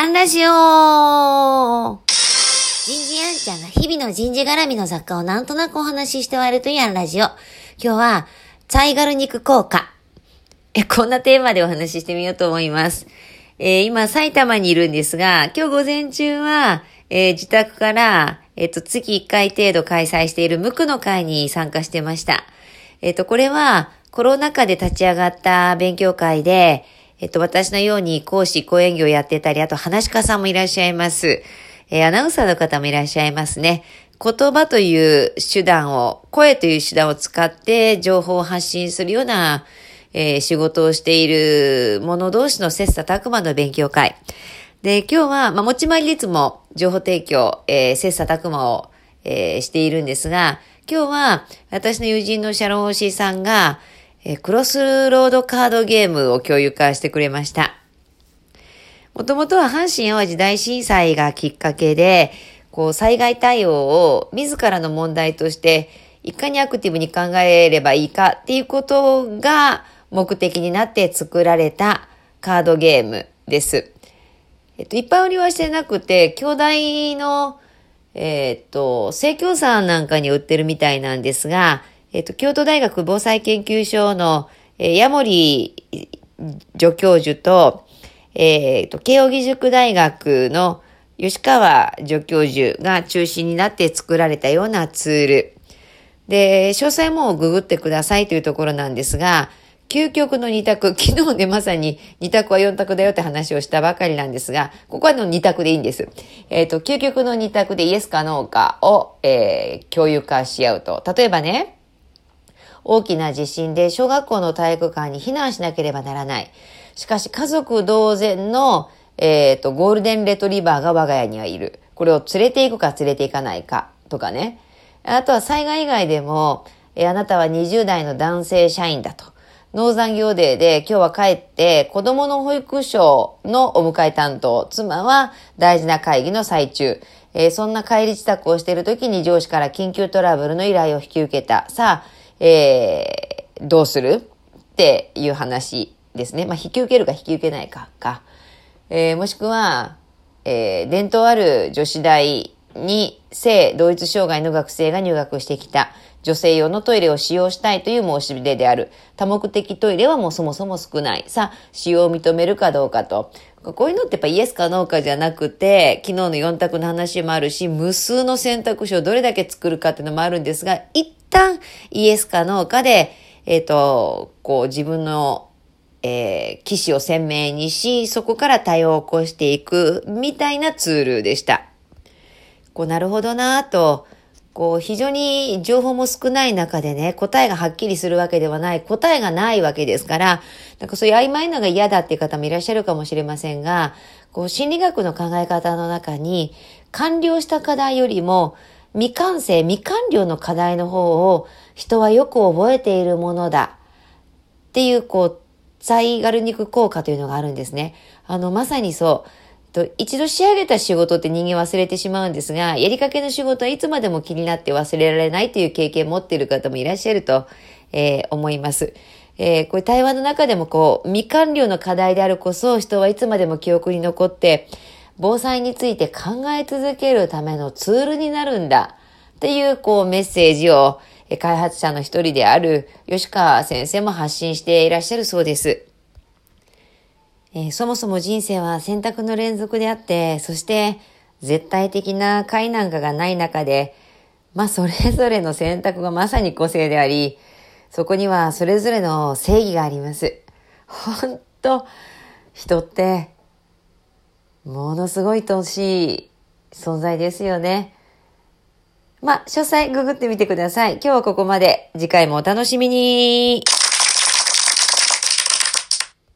アンラジオ人事アンちゃんが日々の人事絡みの雑貨をなんとなくお話しして終わるというアンラジオ。今日は、サイガル肉効果。え、こんなテーマでお話ししてみようと思います。えー、今、埼玉にいるんですが、今日午前中は、えー、自宅から、えっ、と、月1回程度開催している無垢の会に参加してました。えっ、と、これは、コロナ禍で立ち上がった勉強会で、えっと、私のように講師、講演業やってたり、あと話し家さんもいらっしゃいます。えー、アナウンサーの方もいらっしゃいますね。言葉という手段を、声という手段を使って情報を発信するような、えー、仕事をしている者同士の切磋琢磨の勉強会。で、今日は、まあ、持ち回りでいつも情報提供、えー、切磋琢磨を、えー、しているんですが、今日は私の友人のシャロンオシーさんが、えクロスロードカードゲームを共有化してくれました。もともとは阪神淡路大震災がきっかけで、こう災害対応を自らの問題としていかにアクティブに考えればいいかっていうことが目的になって作られたカードゲームです。えっと、いっぱい売りはしてなくて、兄弟の、えー、っと、生協さんなんかに売ってるみたいなんですが、えっ、と、京都大学防災研究所の、えー、矢森助教授と、えっ、と、慶應義塾大学の吉川助教授が中心になって作られたようなツール。で、詳細もググってくださいというところなんですが、究極の二択、昨日ね、まさに二択は四択だよって話をしたばかりなんですが、ここはの二択でいいんです。えっ、ー、と、究極の二択でイエスかノーかを、えー、共有化し合うと。例えばね、大きな地震で小学校の体育館に避難しなければならない。しかし家族同然の、えっ、ー、と、ゴールデンレトリバーが我が家にはいる。これを連れて行くか連れて行かないかとかね。あとは災害以外でも、えー、あなたは20代の男性社員だと。農産業デーで今日は帰って子供の保育所のお迎え担当、妻は大事な会議の最中、えー、そんな帰り支度をしている時に上司から緊急トラブルの依頼を引き受けた。さあ、えー、どうするっていう話ですね。まあ、引き受けるか引き受けないかか。えー、もしくは、えー、伝統ある女子大に性同一障害の学生が入学してきた。女性用のトイレを使用したいという申し出である。多目的トイレはもうそもそも少ない。さあ、使用を認めるかどうかと。こういうのってやっぱイエスかノーかじゃなくて、昨日の4択の話もあるし、無数の選択肢をどれだけ作るかっていうのもあるんですが、一旦イエスかノーかで、えっ、ー、と、こう自分の、えー、騎士を鮮明にし、そこから対応を起こしていくみたいなツールでした。こう、なるほどなぁと、こう、非常に情報も少ない中でね、答えがはっきりするわけではない、答えがないわけですから、なんかそういう曖昧なのが嫌だっていう方もいらっしゃるかもしれませんが、こう、心理学の考え方の中に、完了した課題よりも、未完成、未完了の課題の方を人はよく覚えているものだっていう、こう、ザイガルニク効果というのがあるんですね。あの、まさにそう。と一度仕上げた仕事って人間忘れてしまうんですが、やりかけの仕事はいつまでも気になって忘れられないという経験を持っている方もいらっしゃると、えー、思います。えー、これ対話の中でもこう、未完了の課題であるこそ人はいつまでも記憶に残って、防災について考え続けるためのツールになるんだっていうこうメッセージを開発者の一人である吉川先生も発信していらっしゃるそうです。えー、そもそも人生は選択の連続であって、そして絶対的な解なんかがない中で、まあそれぞれの選択がまさに個性であり、そこにはそれぞれの正義があります。本当人ってものすごい愛しい存在ですよね。まあ、詳細ググってみてください。今日はここまで。次回もお楽しみに。